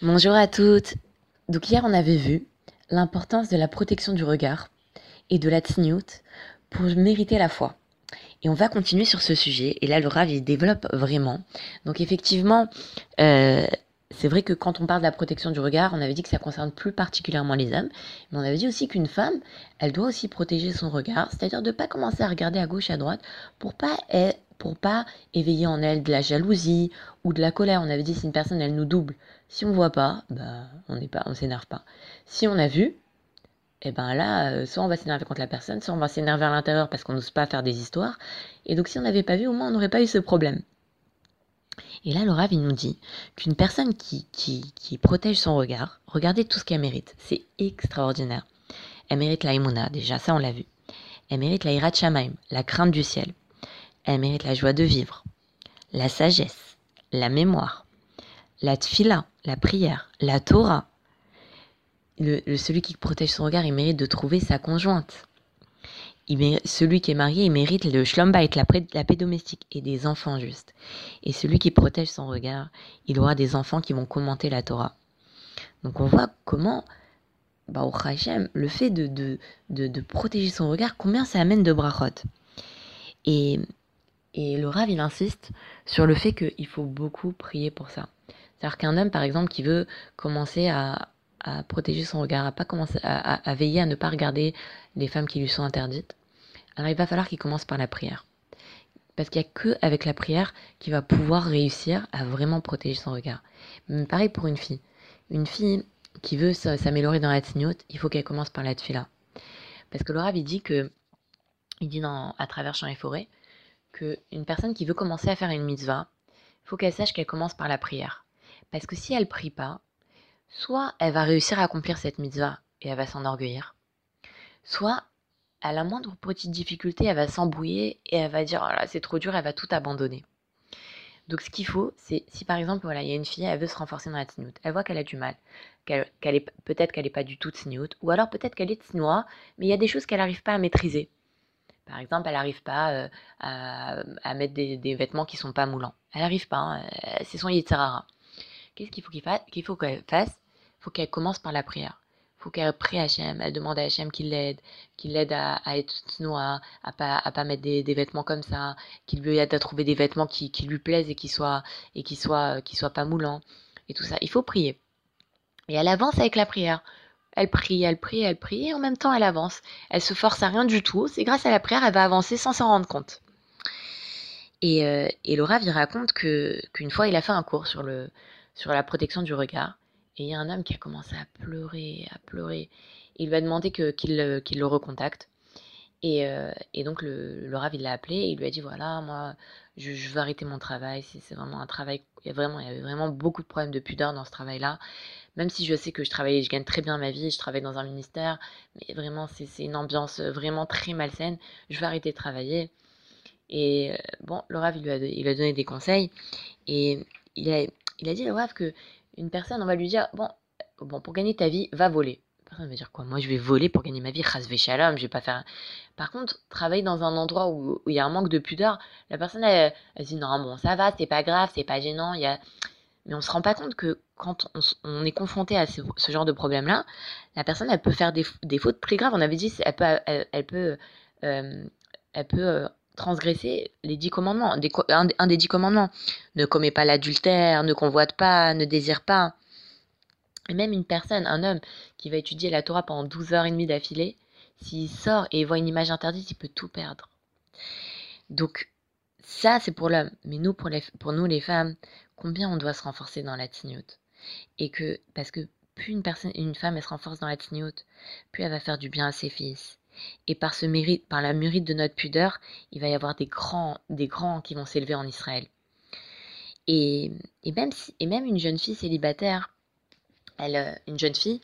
Bonjour à toutes. Donc hier on avait vu l'importance de la protection du regard et de la tsniout pour mériter la foi. Et on va continuer sur ce sujet. Et là le Rav il développe vraiment. Donc effectivement, euh, c'est vrai que quand on parle de la protection du regard, on avait dit que ça concerne plus particulièrement les hommes, mais on avait dit aussi qu'une femme, elle doit aussi protéger son regard, c'est-à-dire de pas commencer à regarder à gauche à droite pour pas pour pas éveiller en elle de la jalousie ou de la colère. On avait dit si une personne elle nous double, si on voit pas, bah on n'est pas, on s'énerve pas. Si on a vu, eh ben là, euh, soit on va s'énerver contre la personne, soit on va s'énerver à l'intérieur parce qu'on n'ose pas faire des histoires. Et donc si on n'avait pas vu, au moins on n'aurait pas eu ce problème. Et là, Laura, nous dit qu'une personne qui, qui, qui, protège son regard, regardez tout ce qu'elle mérite. C'est extraordinaire. Elle mérite la imuna, déjà, ça on l'a vu. Elle mérite la irat shamaim, la crainte du ciel. Elle mérite la joie de vivre, la sagesse, la mémoire, la tfila, la prière, la Torah. Le, celui qui protège son regard, il mérite de trouver sa conjointe. Il celui qui est marié, il mérite le shlombait, la, la paix domestique et des enfants justes. Et celui qui protège son regard, il aura des enfants qui vont commenter la Torah. Donc on voit comment, bah, au Hachem, le fait de, de, de, de, protéger son regard, combien ça amène de brachot. Et et le Rav, il insiste sur le fait qu'il faut beaucoup prier pour ça. C'est-à-dire qu'un homme, par exemple, qui veut commencer à, protéger son regard, à, pas commencer, à, veiller à ne pas regarder les femmes qui lui sont interdites, alors il va falloir qu'il commence par la prière. Parce qu'il n'y a que avec la prière qu'il va pouvoir réussir à vraiment protéger son regard. pareil pour une fille. Une fille qui veut s'améliorer dans la tignote, il faut qu'elle commence par la tfila. Parce que le Rav, il dit que, il dit dans, à travers champs et forêts, qu'une personne qui veut commencer à faire une mitzvah, il faut qu'elle sache qu'elle commence par la prière. Parce que si elle prie pas, soit elle va réussir à accomplir cette mitzvah et elle va s'enorgueillir, soit à la moindre petite difficulté, elle va s'embrouiller et elle va dire oh c'est trop dur, elle va tout abandonner. Donc ce qu'il faut, c'est si par exemple voilà il y a une fille, elle veut se renforcer dans la tsniout, elle voit qu'elle a du mal, qu'elle, est peut-être qu'elle n'est pas du tout tsniout, ou alors peut-être qu'elle est tsnoa, mais il y a des choses qu'elle n'arrive pas à maîtriser. Par exemple, elle n'arrive pas euh, à, mettre des, vêtements qui sont pas moulants. Elle n'arrive pas, hein, c'est son yitzhara. Qu'est-ce qu'il faut qu'il fasse? Qu'il faut qu'elle fasse? Il faut qu'elle commence par la prière. Il faut qu'elle prie à Hachem, elle demande à Hachem qu'il l'aide, qu'il l'aide à, être noir, à pas, à pas mettre des, vêtements comme ça, qu'il lui aide à trouver des vêtements qui, lui plaisent et qui soient, et soient, qui soient pas moulants, et tout ça. Il faut prier. Et elle avance avec la prière. Elle prie, elle prie, elle prie, et en même temps elle avance. Elle se force à rien du tout. C'est grâce à la prière, elle va avancer sans s'en rendre compte. Et, euh, Laura lui raconte que qu'une fois, il a fait un cours sur, le, sur la protection du regard. Et il y a un homme qui a commencé à pleurer, à pleurer. Il lui a demandé qu'il le recontacte. Et, euh, et, donc le, le Rav, il l'a appelé et il lui a dit voilà, moi, je, je veux arrêter mon travail. C'est vraiment un travail. Il y, a vraiment, il y avait vraiment beaucoup de problèmes de pudeur dans ce travail-là même si je sais que je travaille, je gagne très bien ma vie, je travaille dans un ministère, mais vraiment c'est une ambiance vraiment très malsaine, je vais arrêter de travailler. Et euh, bon, le Rav, il lui, a, il a donné des conseils, et il a, il a dit, le Rav, que une personne, on va lui dire, bon, bon pour gagner ta vie, va voler. La personne va dire quoi? Moi, je vais voler pour gagner ma vie, chas shalom, je vais pas faire... Par contre, travailler dans un endroit où, il y a un manque de pudeur, la personne, elle, elle dit, non, bon, ça va, c'est pas grave, c'est pas gênant, y a mais on se rend pas compte que quand on, est confronté à ce, genre de problème-là, la personne, elle peut faire des, fautes très graves. On avait dit, elle peut, elle, peut, euh, elle peut euh, transgresser les dix commandements, un, des dix commandements. Ne commets pas l'adultère, ne convoite pas, ne désire pas. Et même une personne, un homme, qui va étudier la Torah pendant 12 heures et demie d'affilée, s'il sort et voit une image interdite, il peut tout perdre. Donc, ça, c'est pour l'homme. Mais nous, pour, nous, les femmes, combien on doit se renforcer dans la tignote. Et que, parce que plus une personne, une femme, elle se renforce dans la tignote, plus elle va faire du bien à ses fils. Et par ce mérite, par la mérite de notre pudeur, il va y avoir des grands, des grands qui vont s'élever en Israël. Et, et, même et même une jeune fille célibataire, elle, euh, une jeune fille,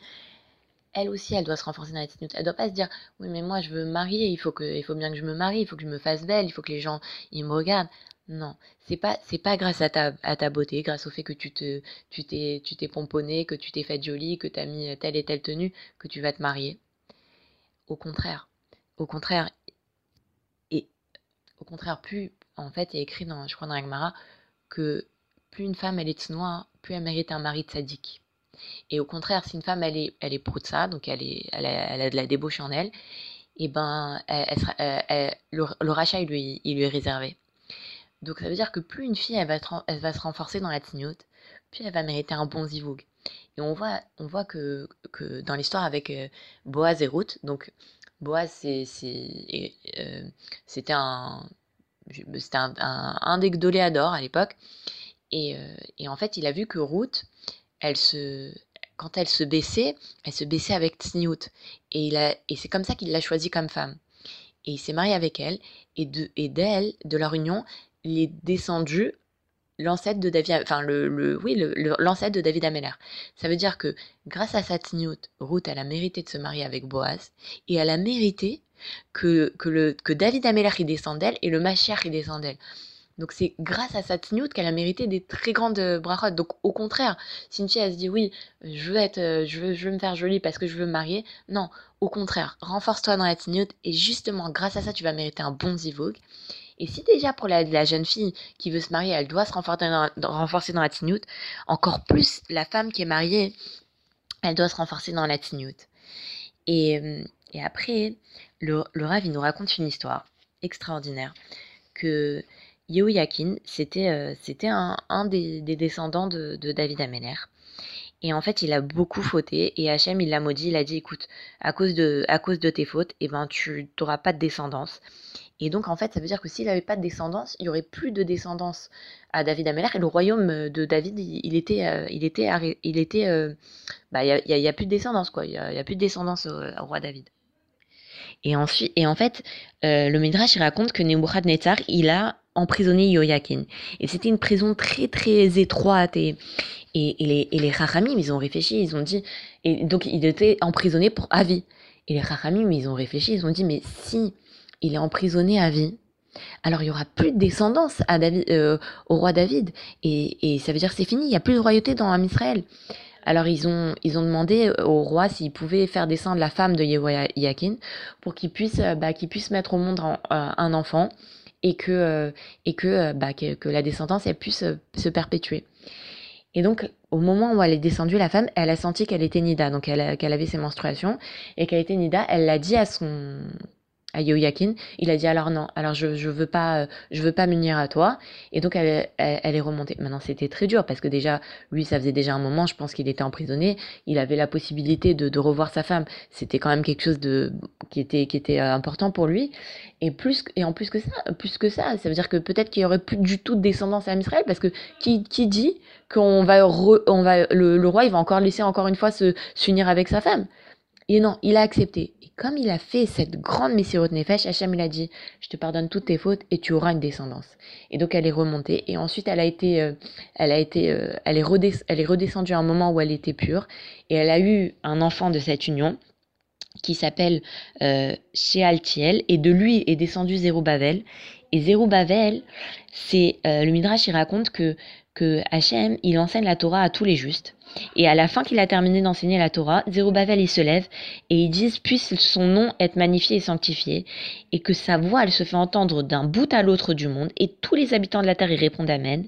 elle aussi, elle doit se renforcer dans tignote. Elle doit pas se dire, oui, mais moi, je veux me marier, il faut que, il faut bien que je me marie, il faut que je me fasse belle, il faut que les gens, ils me regardent. Non, c'est pas c'est pas grâce à ta à ta beauté, grâce au fait que tu te tu t'es tu t'es pomponné, que tu t'es faite jolie, que tu as mis telle et telle tenue que tu vas te marier. Au contraire. Au contraire et au contraire plus en fait, il y a écrit dans je crois dans Agmara que plus une femme elle est noire, plus elle mérite un mari sadique. Et au contraire, si une femme, elle est, elle est ça, donc elle, est, elle, a, de la débauche en elle, et eh ben, le, rachat, il lui, lui est réservé. Donc ça veut dire que plus une fille, elle va, elle va se renforcer dans la tignote, puis elle va mériter un bon zivoug. Et on voit, on voit que, que dans l'histoire avec euh, Boaz et Ruth, donc Boaz, euh, c'était un, un, un, un des Gdoléadors à l'époque. Et, euh, et, en fait, il a vu que Ruth, elle se, quand elle se baissait, elle se baissait avec Tsniout. Et, et c'est comme ça qu'il l'a choisie comme femme. Et il s'est marié avec elle. Et, de, et d'elle, de leur union, il est descendu l'ancêtre de David, enfin le, le oui, l'ancêtre de David Ameller. Ça veut dire que grâce à sa tignout, Ruth, elle a mérité de se marier avec Boaz et elle a mérité que, que, le, que David Ameller y descende d'elle et le Mashiach y descende d'elle. Donc c'est grâce à sa tignout qu'elle a mérité des très grandes brachot. Donc au contraire, fille elle se dit oui, je veux être, je veux, je veux me faire jolie parce que je veux me marier, non, au contraire, renforce-toi dans la tignout et justement grâce à ça tu vas mériter un bon zivog. Et si déjà pour la, jeune fille qui veut se marier, elle doit se renforcer dans, la tignout, encore plus la femme qui est mariée, elle doit se renforcer dans la tignout. Et, et après, le, le Rav, nous raconte une histoire extraordinaire que Yehoyakin, c'était euh, c'était un, un des, des, descendants de, David Améler. Et en fait, il a beaucoup fauté. Et Hachem, il l'a maudit. Il a dit, écoute, à cause de, à cause de tes fautes, eh ben, tu n'auras pas de descendance. Et donc, en fait, ça veut dire que s'il n'avait pas de descendance, il n'y aurait plus de descendance à David Améler. Et le royaume de David, il, était, euh, il était, il était, euh, bah, il n'y a, plus de descendance, quoi. Il n'y a, plus de descendance au, roi David. Et ensuite, et en fait, euh, le Midrash il raconte que Nebuchadnezzar, il a emprisonné Yoyakin. Et c'était une prison très très étroite et, et, les, et les ils ont réfléchi, ils ont dit, et donc il était emprisonné pour à vie. Et les Chachamim, ils ont réfléchi, ils ont dit, mais si il est emprisonné à vie. Alors il y aura plus de descendance à David, euh, au roi David et, et ça veut dire c'est fini, il y a plus de royauté dans Israël. Alors ils ont ils ont demandé au roi s'il pouvait faire descendre la femme de Yehoiakin pour qu'il puisse euh, bah, puisse mettre au monde euh, un, enfant et que et que, bah, que, la descendance puisse se perpétuer. Et donc, au moment où elle est descendue, la femme, elle a senti qu'elle était Nida, donc qu'elle avait ses menstruations, et qu'elle était Nida, elle l'a dit à son, à Yoyakin, il a dit alors non, alors je je veux pas euh, je veux pas m'unir à toi. Et donc elle, elle, est remontée. Maintenant c'était très dur parce que déjà lui ça faisait déjà un moment, je pense qu'il était emprisonné, il avait la possibilité de, de revoir sa femme, c'était quand même quelque chose de qui était qui était euh, important pour lui. Et plus et en plus que ça, plus que ça, ça veut dire que peut-être qu'il y aurait plus du tout de descendance à Israël parce que qui qui dit qu'on va on va le, le, roi il va encore laisser encore une fois se s'unir avec sa femme? Et non, il a accepté comme il a fait cette grande Messirot Nefesh, Hachem il a dit Je te pardonne toutes tes fautes et tu auras une descendance. Et donc elle est remontée et ensuite elle a été, euh, elle a été, euh, elle, est redescendue à un moment où elle était pure et elle a eu un enfant de cette union qui s'appelle euh, Shealtiel et de lui est descendu Zerubbabel. Et Zerubbabel, c'est le Midrash il raconte que que Hachem il enseigne la Torah à tous les justes et à la fin qu'il a terminé d'enseigner la Torah, Zerubbabel il se lève et ils disent puisse son nom être magnifié et sanctifié et que sa voix elle se fait entendre d'un bout à l'autre du monde et tous les habitants de la terre y répondent Amen.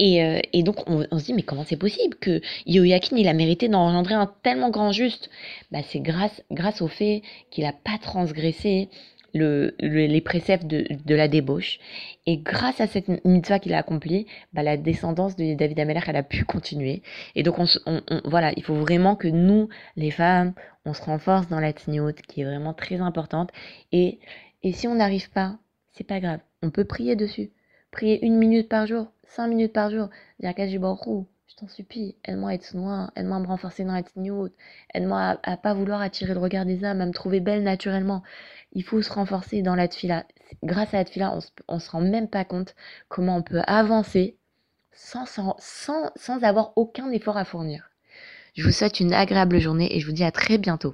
Et, euh, et donc on, se dit mais comment c'est possible que Yoyakin il a mérité d'engendrer un tellement grand juste? Bah, C'est grâce, grâce au fait qu'il n'a pas transgressé le, les préceptes de, de, la débauche. Et grâce à cette mitzvah qu'il a accomplie, bah, la descendance de David Ameller, elle a pu continuer. Et donc, on, on, voilà, il faut vraiment que nous, les femmes, on se renforce dans la tignote, qui est vraiment très importante. Et, et si on n'arrive pas, c'est pas grave. On peut prier dessus. Prier une minute par jour, cinq minutes par jour. Dire je t'en supplie, aide-moi à être noire, aide-moi à me renforcer dans la tignote, aide-moi à, à, pas vouloir attirer le regard des âmes, à me trouver belle naturellement il faut se renforcer dans la tfila. Grâce à la tfila, on ne se rend même pas compte comment on peut avancer sans, sans, sans avoir aucun effort à fournir. Je vous souhaite une agréable journée et je vous dis à très bientôt.